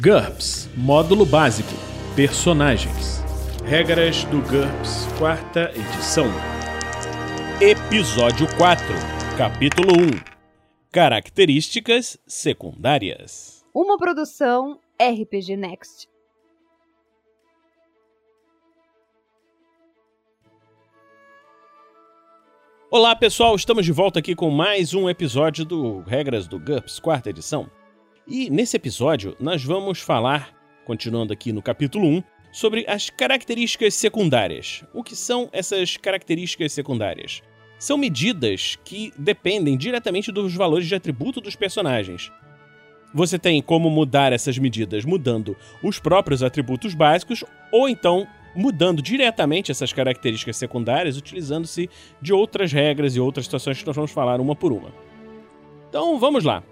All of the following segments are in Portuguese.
GURPS Módulo Básico Personagens Regras do GURPS, quarta edição. Episódio 4, Capítulo 1 Características secundárias. Uma produção RPG Next. Olá pessoal, estamos de volta aqui com mais um episódio do Regras do GURPS, quarta edição. E nesse episódio nós vamos falar, continuando aqui no capítulo 1, sobre as características secundárias. O que são essas características secundárias? São medidas que dependem diretamente dos valores de atributo dos personagens. Você tem como mudar essas medidas mudando os próprios atributos básicos ou então mudando diretamente essas características secundárias, utilizando-se de outras regras e outras situações que nós vamos falar uma por uma. Então vamos lá.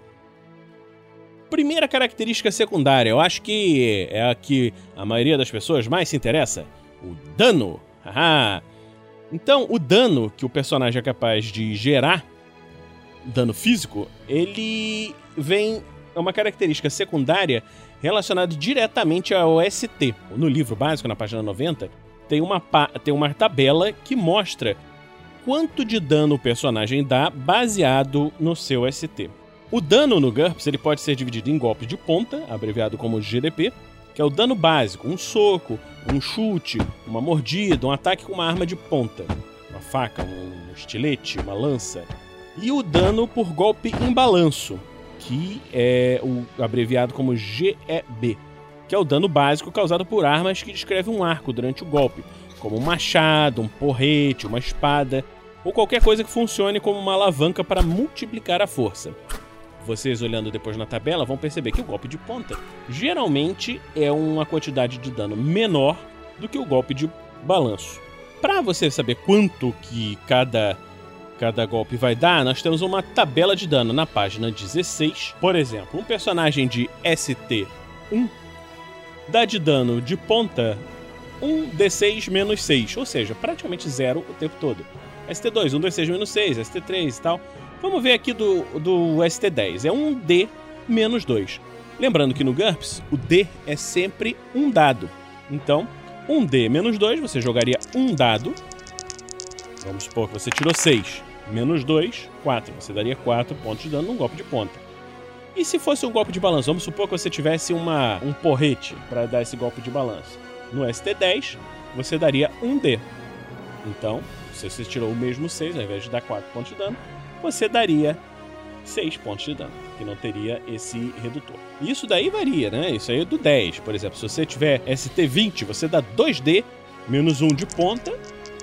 Primeira característica secundária, eu acho que é a que a maioria das pessoas mais se interessa: o dano. Haha. Então, o dano que o personagem é capaz de gerar, dano físico, ele vem. É uma característica secundária relacionado diretamente ao ST. No livro básico, na página 90, tem uma, tem uma tabela que mostra quanto de dano o personagem dá baseado no seu ST. O dano no GURPS ele pode ser dividido em golpes de ponta, abreviado como GDP, que é o dano básico, um soco, um chute, uma mordida, um ataque com uma arma de ponta, uma faca, um estilete, uma lança. E o dano por golpe em balanço, que é o abreviado como GEB, que é o dano básico causado por armas que descreve um arco durante o golpe, como um machado, um porrete, uma espada, ou qualquer coisa que funcione como uma alavanca para multiplicar a força. Vocês olhando depois na tabela vão perceber que o golpe de ponta geralmente é uma quantidade de dano menor do que o golpe de balanço. Para você saber quanto que cada cada golpe vai dar, nós temos uma tabela de dano na página 16. Por exemplo, um personagem de ST1 dá de dano de ponta 1d6 menos 6, ou seja, praticamente zero o tempo todo. ST2, 1d6 menos 6, ST3 e tal. Vamos ver aqui do, do ST10, é 1d menos 2. Lembrando que no GURPS, o D é sempre um dado. Então, 1D menos 2, você jogaria um dado. Vamos supor que você tirou 6 menos 2, 4. Você daria 4 pontos de dano num golpe de ponta. E se fosse um golpe de balanço? Vamos supor que você tivesse uma, um porrete para dar esse golpe de balanço. No ST10, você daria 1D. Então, se você tirou o mesmo 6, ao invés de dar 4 pontos de dano, você daria 6 pontos de dano, que não teria esse redutor. Isso daí varia, né? Isso aí é do 10. Por exemplo, se você tiver ST20, você dá 2D menos 1 de ponta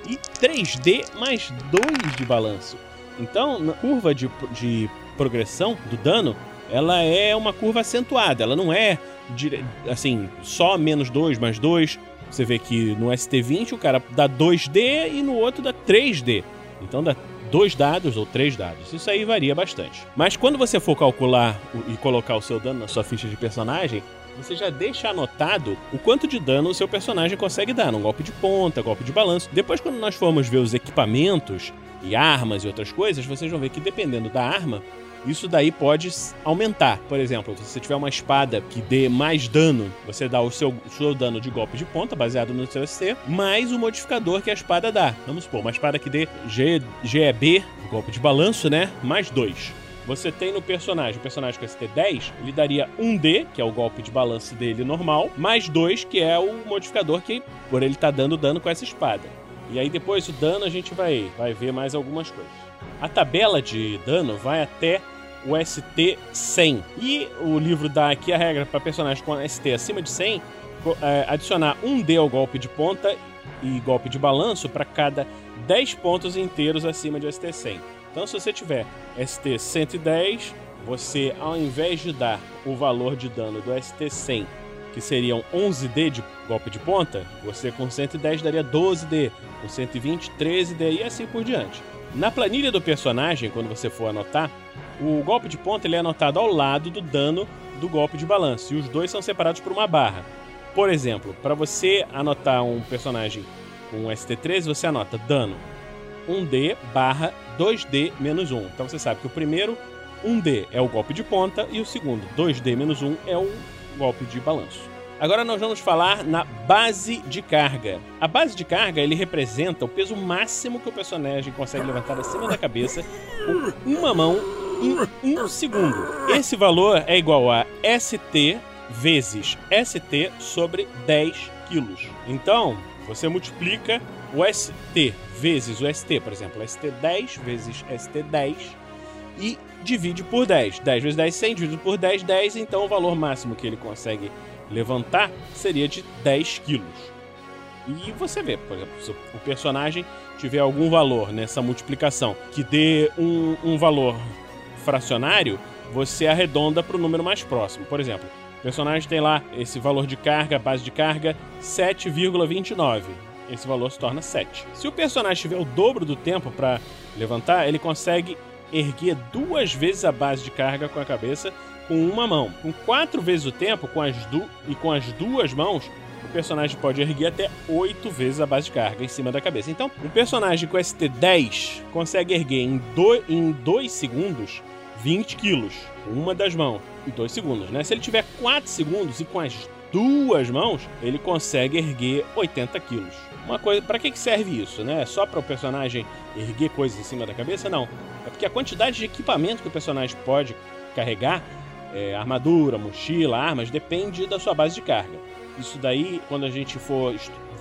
e 3D mais 2 de balanço. Então, na curva de, de progressão do dano, ela é uma curva acentuada, ela não é assim, só menos 2 mais 2. Você vê que no ST20 o cara dá 2D e no outro dá 3D. Então dá dois dados ou três dados. Isso aí varia bastante. Mas quando você for calcular e colocar o seu dano na sua ficha de personagem, você já deixa anotado o quanto de dano o seu personagem consegue dar, num golpe de ponta, golpe de balanço. Depois, quando nós formos ver os equipamentos e armas e outras coisas, vocês vão ver que dependendo da arma, isso daí pode aumentar. Por exemplo, se você tiver uma espada que dê mais dano, você dá o seu, seu dano de golpe de ponta, baseado no seu SC, mais o modificador que a espada dá. Vamos supor, uma espada que dê G, GEB, golpe de balanço, né? Mais 2 você tem no personagem, o personagem com ST10, ele daria 1D, que é o golpe de balanço dele normal, mais 2, que é o modificador que por ele tá dando dano com essa espada. E aí depois o dano a gente vai, vai ver mais algumas coisas. A tabela de dano vai até o ST 100. E o livro dá aqui a regra para personagens com ST acima de 100 é, adicionar 1D ao golpe de ponta e golpe de balanço para cada 10 pontos inteiros acima de ST 100. Então, se você tiver ST 110, você, ao invés de dar o valor de dano do ST 100, que seriam 11D de golpe de ponta, você com 110 daria 12D, com 120, 13D e assim por diante. Na planilha do personagem, quando você for anotar, o golpe de ponta ele é anotado ao lado do dano do golpe de balanço, e os dois são separados por uma barra. Por exemplo, para você anotar um personagem com ST13, você anota dano 1D barra 2D menos 1. Então você sabe que o primeiro 1D é o golpe de ponta e o segundo 2D menos 1 é o golpe de balanço. Agora nós vamos falar na base de carga. A base de carga ele representa o peso máximo que o personagem consegue levantar acima da cabeça com uma mão em um segundo. Esse valor é igual a ST vezes ST sobre 10 quilos. Então, você multiplica o ST vezes o ST, por exemplo, ST10 vezes ST10 e divide por 10. 10 vezes 10, 100, dividido por 10, 10. Então o valor máximo que ele consegue levantar seria de 10 quilos. E você vê, por exemplo, se o personagem tiver algum valor nessa multiplicação que dê um, um valor fracionário, você arredonda para o número mais próximo. Por exemplo, o personagem tem lá esse valor de carga, base de carga, 7,29. Esse valor se torna 7. Se o personagem tiver o dobro do tempo para levantar, ele consegue erguer duas vezes a base de carga com a cabeça com uma mão. Com quatro vezes o tempo com as du e com as duas mãos, o personagem pode erguer até oito vezes a base de carga em cima da cabeça. Então, um personagem com ST10 consegue erguer em 2 em dois segundos 20 quilos uma das mãos e 2 segundos, né? Se ele tiver 4 segundos e com as duas mãos, ele consegue erguer 80 quilos. Uma coisa, para que serve isso, né? Só para o personagem erguer coisas em cima da cabeça? Não. É porque a quantidade de equipamento que o personagem pode carregar, é, armadura, mochila, armas, depende da sua base de carga. Isso daí, quando a gente for,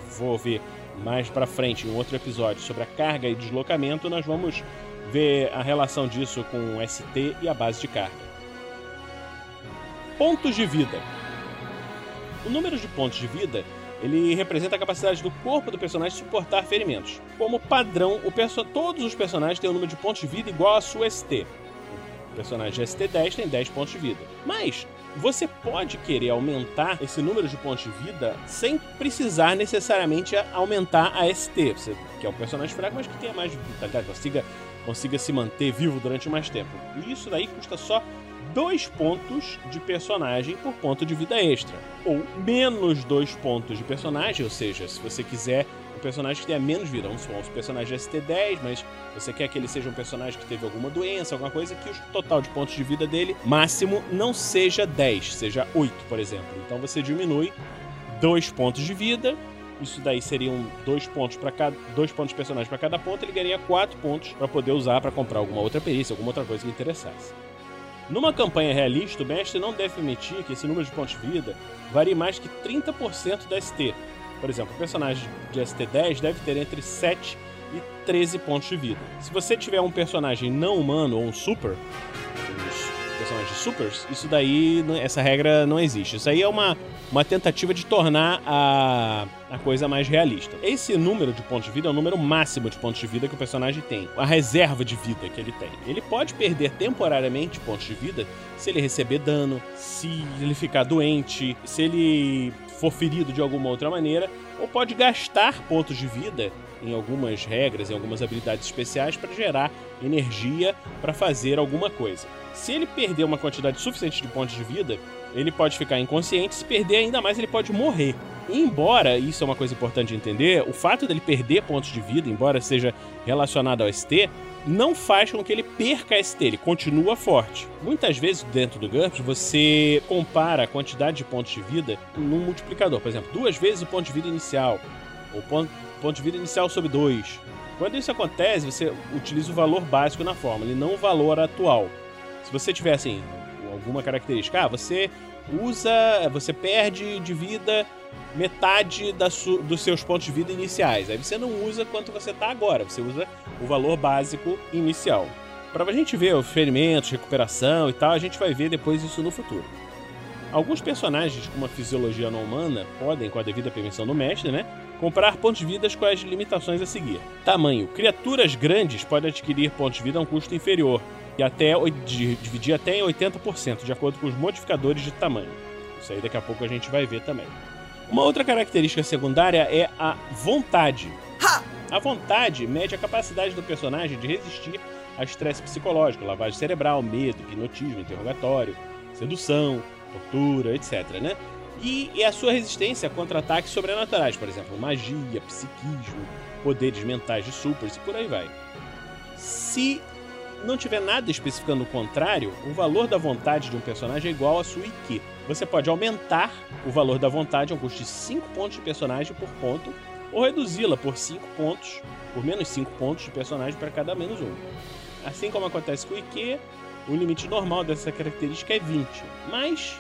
for ver mais para frente em um outro episódio sobre a carga e deslocamento, nós vamos ver a relação disso com o ST e a base de carga. Pontos de vida. O número de pontos de vida ele representa a capacidade do corpo do personagem suportar ferimentos. Como padrão, todos os personagens têm um número de pontos de vida igual à sua ST. O personagem ST10 tem 10 pontos de vida. Mas você pode querer aumentar esse número de pontos de vida sem precisar necessariamente aumentar a ST. Você quer é um personagem fraco, mas que tenha mais vitalidade, consiga, consiga se manter vivo durante mais tempo. E isso daí custa só dois pontos de personagem por ponto de vida extra. Ou menos dois pontos de personagem, ou seja, se você quiser um personagem que tenha menos vida, vamos supor, um personagem ST10, mas você quer que ele seja um personagem que teve alguma doença, alguma coisa, que o total de pontos de vida dele máximo não seja 10, seja 8, por exemplo. Então você diminui dois pontos de vida. Isso daí seriam dois pontos para cada dois pontos de personagem para cada ponto, ele ganharia quatro pontos para poder usar para comprar alguma outra perícia, alguma outra coisa que interessasse. Numa campanha realista, o mestre não deve permitir que esse número de pontos de vida varie mais que 30% da ST. Por exemplo, o personagem de ST10 deve ter entre 7 e 13 pontos de vida. Se você tiver um personagem não humano ou um super, personagens supers, isso daí, essa regra não existe. Isso aí é uma, uma tentativa de tornar a, a coisa mais realista. Esse número de pontos de vida é o número máximo de pontos de vida que o personagem tem, a reserva de vida que ele tem. Ele pode perder temporariamente pontos de vida se ele receber dano, se ele ficar doente, se ele for ferido de alguma outra maneira, ou pode gastar pontos de vida em algumas regras, em algumas habilidades especiais para gerar energia para fazer alguma coisa. Se ele perder uma quantidade suficiente de pontos de vida, ele pode ficar inconsciente, se perder ainda mais, ele pode morrer. E embora, isso é uma coisa importante de entender, o fato dele perder pontos de vida, embora seja relacionado ao ST, não faz com que ele perca ST, ele continua forte. Muitas vezes dentro do GURPS você compara a quantidade de pontos de vida num multiplicador. Por exemplo, duas vezes o ponto de vida inicial, ou ponto, ponto de vida inicial sobre 2. Quando isso acontece, você utiliza o valor básico na fórmula e não o valor atual. Se você tiver assim, alguma característica, ah, você usa, você perde de vida metade da dos seus pontos de vida iniciais. Aí você não usa quanto você está agora, você usa o valor básico inicial. Para a gente ver os ferimentos, recuperação e tal, a gente vai ver depois isso no futuro. Alguns personagens com uma fisiologia não humana podem, com a devida permissão do mestre, né, comprar pontos de vida com as limitações a seguir. Tamanho: criaturas grandes podem adquirir pontos de vida a um custo inferior, e até dividir até em 80%, de acordo com os modificadores de tamanho. Isso aí daqui a pouco a gente vai ver também. Uma outra característica secundária é a vontade. A vontade mede a capacidade do personagem de resistir a estresse psicológico, lavagem cerebral, medo, hipnotismo, interrogatório, sedução, tortura, etc. Né? E, e a sua resistência contra ataques sobrenaturais, por exemplo, magia, psiquismo, poderes mentais de supers e por aí vai. Se não tiver nada especificando o contrário, o valor da vontade de um personagem é igual a sua IQ. Você pode aumentar o valor da vontade a um custo de 5 pontos de personagem por ponto, ou reduzi-la por 5 pontos, por menos 5 pontos de personagem para cada menos 1. Assim como acontece com o IQ, o limite normal dessa característica é 20. Mas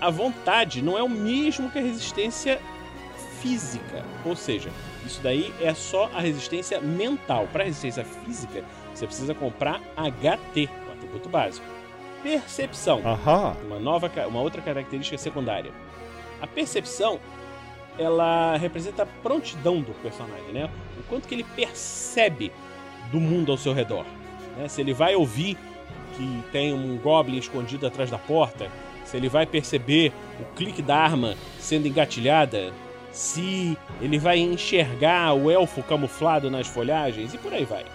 a vontade não é o mesmo que a resistência física. Ou seja, isso daí é só a resistência mental. Para resistência física, você precisa comprar HT, o atributo básico. Percepção. Uma nova, uma outra característica secundária. A percepção, ela representa a prontidão do personagem, né? O quanto que ele percebe do mundo ao seu redor. Né? Se ele vai ouvir que tem um goblin escondido atrás da porta, se ele vai perceber o clique da arma sendo engatilhada, se ele vai enxergar o elfo camuflado nas folhagens e por aí vai.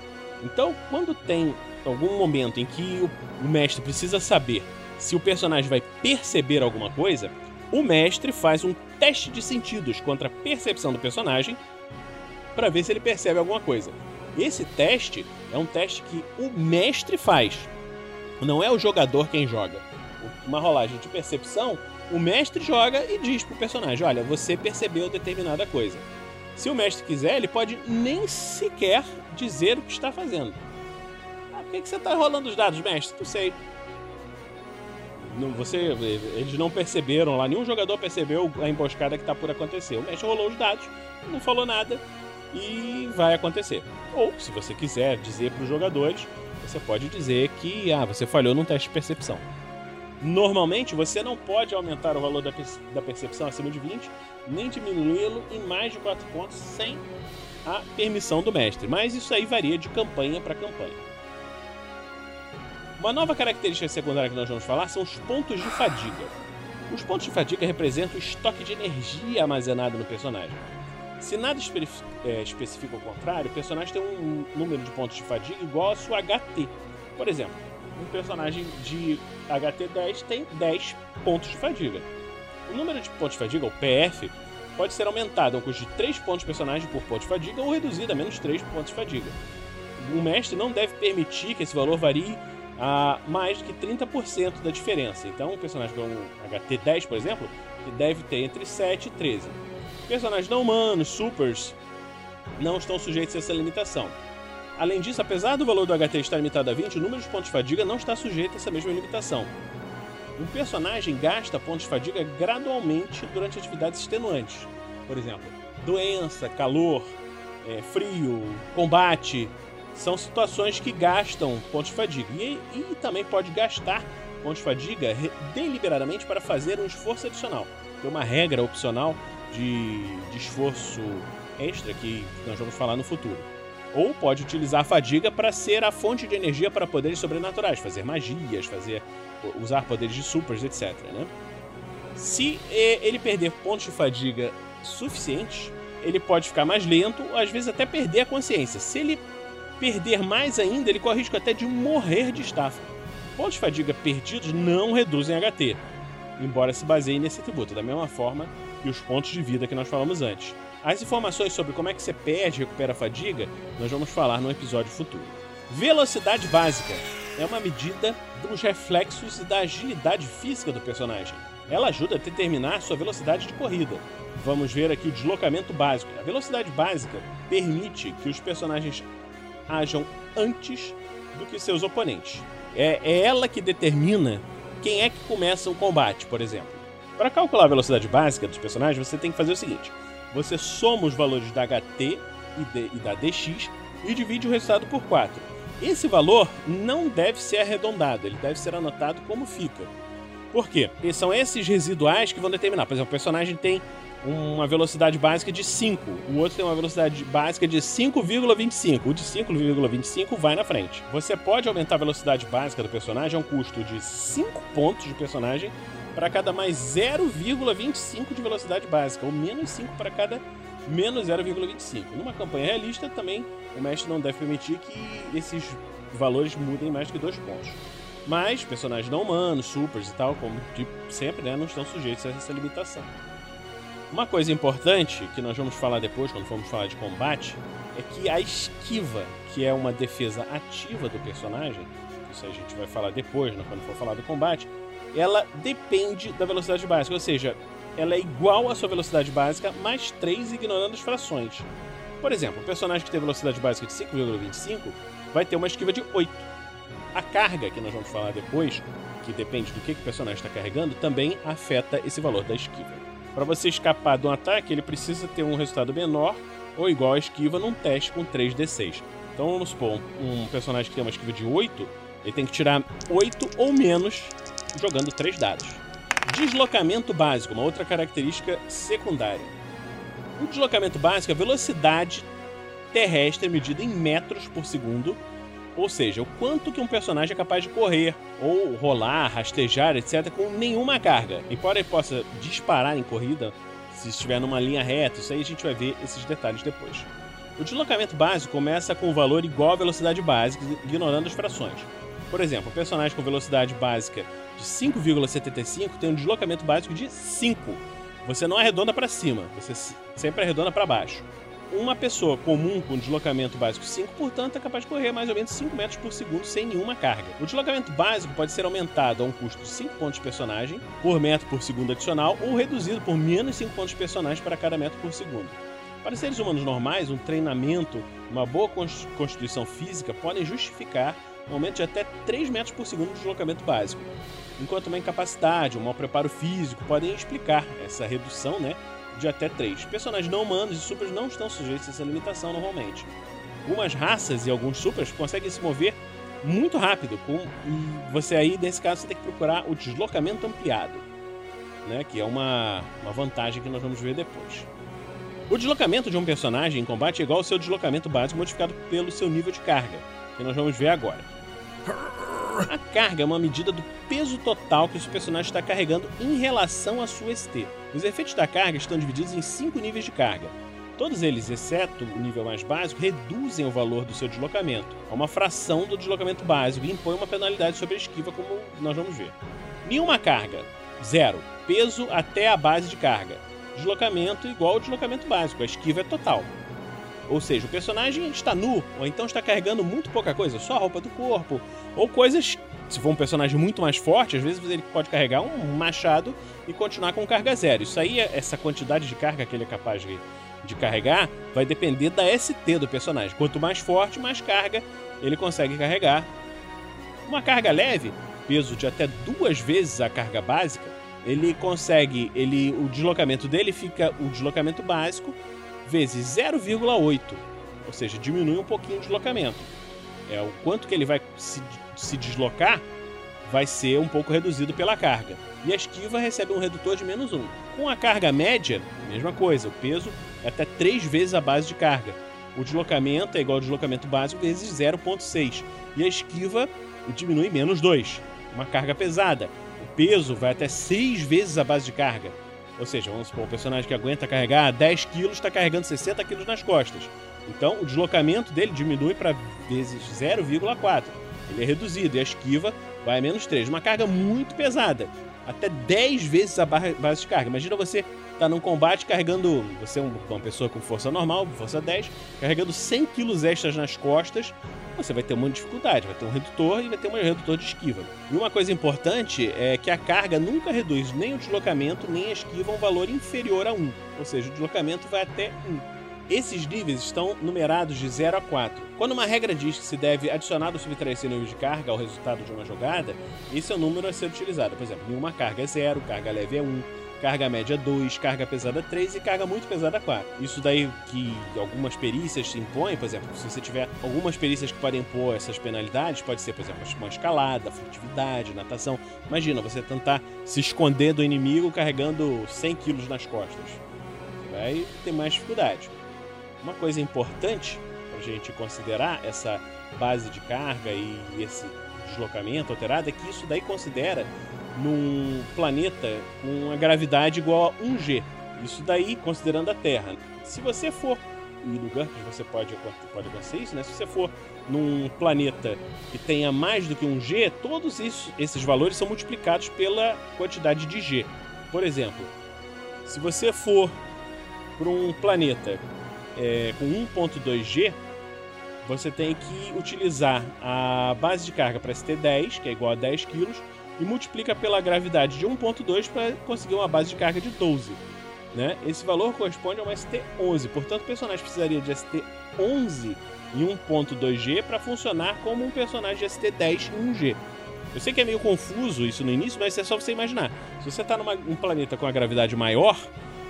Então, quando tem algum momento em que o mestre precisa saber se o personagem vai perceber alguma coisa, o mestre faz um teste de sentidos contra a percepção do personagem para ver se ele percebe alguma coisa. Esse teste é um teste que o mestre faz, não é o jogador quem joga. Uma rolagem de percepção o mestre joga e diz pro personagem: olha, você percebeu determinada coisa. Se o mestre quiser, ele pode nem sequer dizer o que está fazendo. Ah, por que, que você está rolando os dados, mestre? Não sei. Não, você, eles não perceberam lá, nenhum jogador percebeu a emboscada que está por acontecer. O mestre rolou os dados, não falou nada e vai acontecer. Ou, se você quiser dizer para os jogadores, você pode dizer que ah, você falhou num teste de percepção. Normalmente, você não pode aumentar o valor da, da percepção acima de 20, nem diminuí-lo em mais de 4 pontos sem a permissão do mestre, mas isso aí varia de campanha para campanha. Uma nova característica secundária que nós vamos falar são os pontos de fadiga. Os pontos de fadiga representam o estoque de energia armazenado no personagem. Se nada é, especifica o contrário, o personagem tem um número de pontos de fadiga igual ao seu HT. Por exemplo, um personagem de HT10 tem 10 pontos de fadiga. O número de pontos de fadiga, o PF, pode ser aumentado a um custo de 3 pontos de personagem por ponto de fadiga ou reduzido a menos 3 pontos de fadiga. O mestre não deve permitir que esse valor varie a mais do que 30% da diferença. Então, um personagem com um HT10, por exemplo, deve ter entre 7 e 13. Personagens não humanos, supers, não estão sujeitos a essa limitação. Além disso, apesar do valor do HT estar limitado a 20, o número de pontos de fadiga não está sujeito a essa mesma limitação. Um personagem gasta pontos de fadiga gradualmente durante atividades extenuantes. Por exemplo, doença, calor, é, frio, combate. São situações que gastam pontos de fadiga. E, e também pode gastar pontos de fadiga deliberadamente para fazer um esforço adicional. Tem uma regra opcional de, de esforço extra que nós vamos falar no futuro. Ou pode utilizar a fadiga para ser a fonte de energia para poderes sobrenaturais, fazer magias, fazer usar poderes de supers, etc. Né? Se ele perder pontos de fadiga suficientes, ele pode ficar mais lento, ou às vezes até perder a consciência. Se ele perder mais ainda, ele corre risco até de morrer de estafa. Pontos de fadiga perdidos não reduzem HT, embora se baseiem nesse atributo, da mesma forma que os pontos de vida que nós falamos antes. As informações sobre como é que você perde e recupera a fadiga, nós vamos falar no episódio futuro. Velocidade básica é uma medida dos reflexos e da agilidade física do personagem. Ela ajuda a determinar sua velocidade de corrida. Vamos ver aqui o deslocamento básico. A velocidade básica permite que os personagens ajam antes do que seus oponentes. É, é ela que determina quem é que começa o combate, por exemplo. Para calcular a velocidade básica dos personagens, você tem que fazer o seguinte: você soma os valores da HT e, de, e da DX e divide o resultado por 4. Esse valor não deve ser arredondado, ele deve ser anotado como fica. Por quê? Porque são esses residuais que vão determinar. Por exemplo, o personagem tem uma velocidade básica de 5, o outro tem uma velocidade básica de 5,25. O de 5,25 vai na frente. Você pode aumentar a velocidade básica do personagem a um custo de 5 pontos de personagem para cada mais 0,25 de velocidade básica, ou menos 5 para cada menos 0,25. Numa campanha realista, também o mestre não deve permitir que esses valores mudem mais que 2 pontos. Mas personagens não humanos, supers e tal, como sempre, né, não estão sujeitos a essa limitação. Uma coisa importante que nós vamos falar depois, quando formos falar de combate, é que a esquiva, que é uma defesa ativa do personagem, isso a gente vai falar depois, né, quando for falar do combate, ela depende da velocidade básica, ou seja, ela é igual à sua velocidade básica mais 3 ignorando as frações. Por exemplo, o personagem que tem velocidade básica de 5,25 vai ter uma esquiva de 8. A carga, que nós vamos falar depois, que depende do que, que o personagem está carregando, também afeta esse valor da esquiva. Para você escapar de um ataque, ele precisa ter um resultado menor ou igual à esquiva num teste com 3d6. Então vamos supor, um personagem que tem uma esquiva de 8, ele tem que tirar 8 ou menos jogando 3 dados. Deslocamento básico, uma outra característica secundária. O deslocamento básico é a velocidade terrestre medida em metros por segundo, ou seja, o quanto que um personagem é capaz de correr, ou rolar, rastejar, etc., com nenhuma carga. Embora ele possa disparar em corrida, se estiver numa linha reta, isso aí a gente vai ver esses detalhes depois. O deslocamento básico começa com um valor igual à velocidade básica, ignorando as frações. Por exemplo, um personagem com velocidade básica de 5,75 tem um deslocamento básico de 5. Você não arredonda para cima, você sempre arredonda para baixo. Uma pessoa comum com deslocamento básico 5, portanto, é capaz de correr mais ou menos 5 metros por segundo sem nenhuma carga. O deslocamento básico pode ser aumentado a um custo de 5 pontos de personagem por metro por segundo adicional ou reduzido por menos 5 pontos de personagem para cada metro por segundo. Para seres humanos normais, um treinamento, uma boa constituição física podem justificar um aumento de até 3 metros por segundo de deslocamento básico, enquanto uma incapacidade, um mau preparo físico podem explicar essa redução né, de até 3. Personagens não humanos e supers não estão sujeitos a essa limitação normalmente. Algumas raças e alguns supers conseguem se mover muito rápido, com, você aí, nesse caso, você tem que procurar o deslocamento ampliado, né, que é uma, uma vantagem que nós vamos ver depois. O deslocamento de um personagem em combate é igual ao seu deslocamento básico modificado pelo seu nível de carga, que nós vamos ver agora. A carga é uma medida do peso total que o seu personagem está carregando em relação à sua ST. Os efeitos da carga estão divididos em cinco níveis de carga. Todos eles, exceto o nível mais básico, reduzem o valor do seu deslocamento a uma fração do deslocamento básico e impõem uma penalidade sobre a esquiva, como nós vamos ver. Nenhuma carga. Zero. Peso até a base de carga. Deslocamento igual ao deslocamento básico. A esquiva é total. Ou seja, o personagem está nu, ou então está carregando muito pouca coisa, só a roupa do corpo, ou coisas. Se for um personagem muito mais forte, às vezes ele pode carregar um machado e continuar com carga zero. Isso aí, essa quantidade de carga que ele é capaz de, de carregar, vai depender da ST do personagem. Quanto mais forte, mais carga ele consegue carregar. Uma carga leve, peso de até duas vezes a carga básica, ele consegue, ele, o deslocamento dele fica o deslocamento básico vezes 0,8, ou seja, diminui um pouquinho o deslocamento. É o quanto que ele vai se, se deslocar vai ser um pouco reduzido pela carga. E a esquiva recebe um redutor de menos 1. Com a carga média, mesma coisa, o peso é até 3 vezes a base de carga. O deslocamento é igual ao deslocamento básico vezes 0,6. E a esquiva diminui menos 2. Uma carga pesada. O peso vai até 6 vezes a base de carga. Ou seja, vamos supor, um personagem que aguenta carregar 10 quilos está carregando 60 quilos nas costas. Então, o deslocamento dele diminui para vezes 0,4. Ele é reduzido e a esquiva vai a menos 3. Uma carga muito pesada. Até 10 vezes a base de carga. Imagina você tá num combate carregando. Você é uma pessoa com força normal, força 10, carregando 100 quilos extras nas costas você vai ter uma dificuldade, vai ter um redutor e vai ter um redutor de esquiva. E uma coisa importante é que a carga nunca reduz nem o deslocamento nem a esquiva a um valor inferior a 1, ou seja, o deslocamento vai até 1. Esses níveis estão numerados de 0 a 4. Quando uma regra diz que se deve adicionar ou subtrair esse nível de carga ao resultado de uma jogada, esse é o número a ser utilizado. Por exemplo, nenhuma carga é 0, carga leve é 1, carga média 2, carga pesada 3 e carga muito pesada 4. Isso daí que algumas perícias impõem, por exemplo, se você tiver algumas perícias que podem impor essas penalidades, pode ser, por exemplo, uma escalada, furtividade, natação. Imagina você tentar se esconder do inimigo carregando 100 quilos nas costas. Você vai ter mais dificuldade. Uma coisa importante para a gente considerar essa base de carga e esse deslocamento alterado é que isso daí considera num planeta com uma gravidade igual a 1G. Isso daí considerando a Terra. Se você for, e no GURPS você pode, pode acontecer isso, né? Se você for num planeta que tenha mais do que 1G, todos isso, esses valores são multiplicados pela quantidade de G. Por exemplo, se você for para um planeta é, com 1.2G, você tem que utilizar a base de carga para ST10, que é igual a 10 kg, e multiplica pela gravidade de 1.2 para conseguir uma base de carga de 12. Né? Esse valor corresponde a uma ST11, portanto o personagem precisaria de ST11 e 1.2G para funcionar como um personagem de ST10 em 1G. Eu sei que é meio confuso isso no início, mas é só você imaginar. Se você está num planeta com a gravidade maior,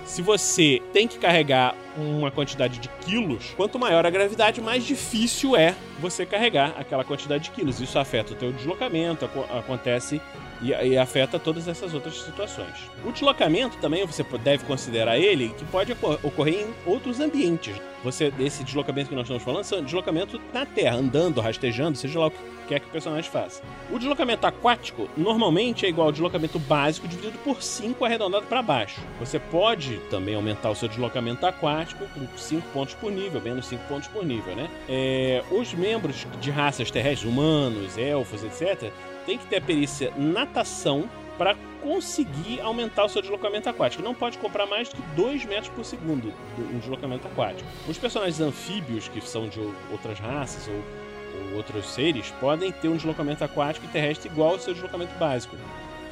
se você tem que carregar uma quantidade de quilos, quanto maior a gravidade, mais difícil é você carregar aquela quantidade de quilos. Isso afeta o teu deslocamento, acontece e, e, afeta todas essas outras situações. O deslocamento também você deve considerar ele que pode ocorrer em outros ambientes. Você esse deslocamento que nós estamos falando é deslocamento na Terra, andando, rastejando, seja lá o que quer que o personagem faça. O deslocamento aquático normalmente é igual ao deslocamento básico dividido por 5 arredondado para baixo. Você pode também aumentar o seu deslocamento aquático com 5 pontos por nível, menos 5 pontos por nível, né? É, os membros de raças terrestres, humanos, elfos, etc., tem que ter a perícia natação para conseguir aumentar o seu deslocamento aquático. Não pode comprar mais do que 2 metros por segundo no deslocamento aquático. Os personagens anfíbios, que são de outras raças ou, ou outros seres, podem ter um deslocamento aquático e terrestre igual ao seu deslocamento básico.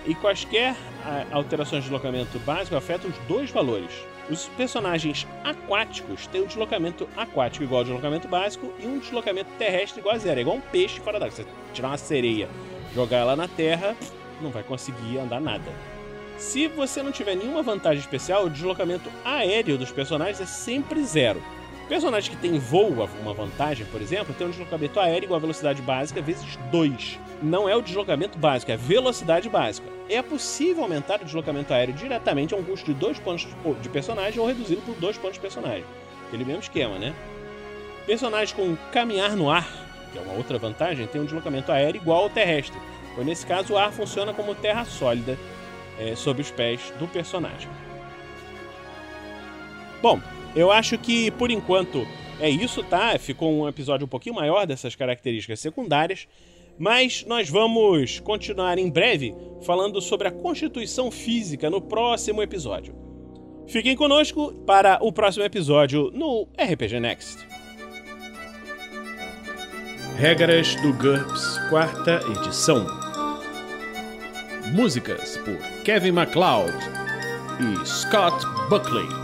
E quaisquer alterações de deslocamento básico afetam os dois valores. Os personagens aquáticos têm um deslocamento aquático igual ao deslocamento básico e um deslocamento terrestre igual a zero. É igual um peixe fora d'água. Você tirar uma sereia jogar ela na terra, não vai conseguir andar nada. Se você não tiver nenhuma vantagem especial, o deslocamento aéreo dos personagens é sempre zero. Personagem que tem voo, uma vantagem, por exemplo, tem um deslocamento aéreo igual a velocidade básica vezes 2. Não é o deslocamento básico, é a velocidade básica. É possível aumentar o deslocamento aéreo diretamente a um custo de 2 pontos de personagem ou reduzi-lo por 2 pontos de personagem. Aquele mesmo esquema, né? Personagens com caminhar no ar que é uma outra vantagem, tem um deslocamento aéreo igual ao terrestre, pois nesse caso o ar funciona como terra sólida é, sob os pés do personagem. Bom, eu acho que por enquanto é isso, tá? Ficou um episódio um pouquinho maior dessas características secundárias, mas nós vamos continuar em breve falando sobre a constituição física no próximo episódio. Fiquem conosco para o próximo episódio no RPG Next. Regras do GURPS, quarta edição. Músicas por Kevin MacLeod e Scott Buckley.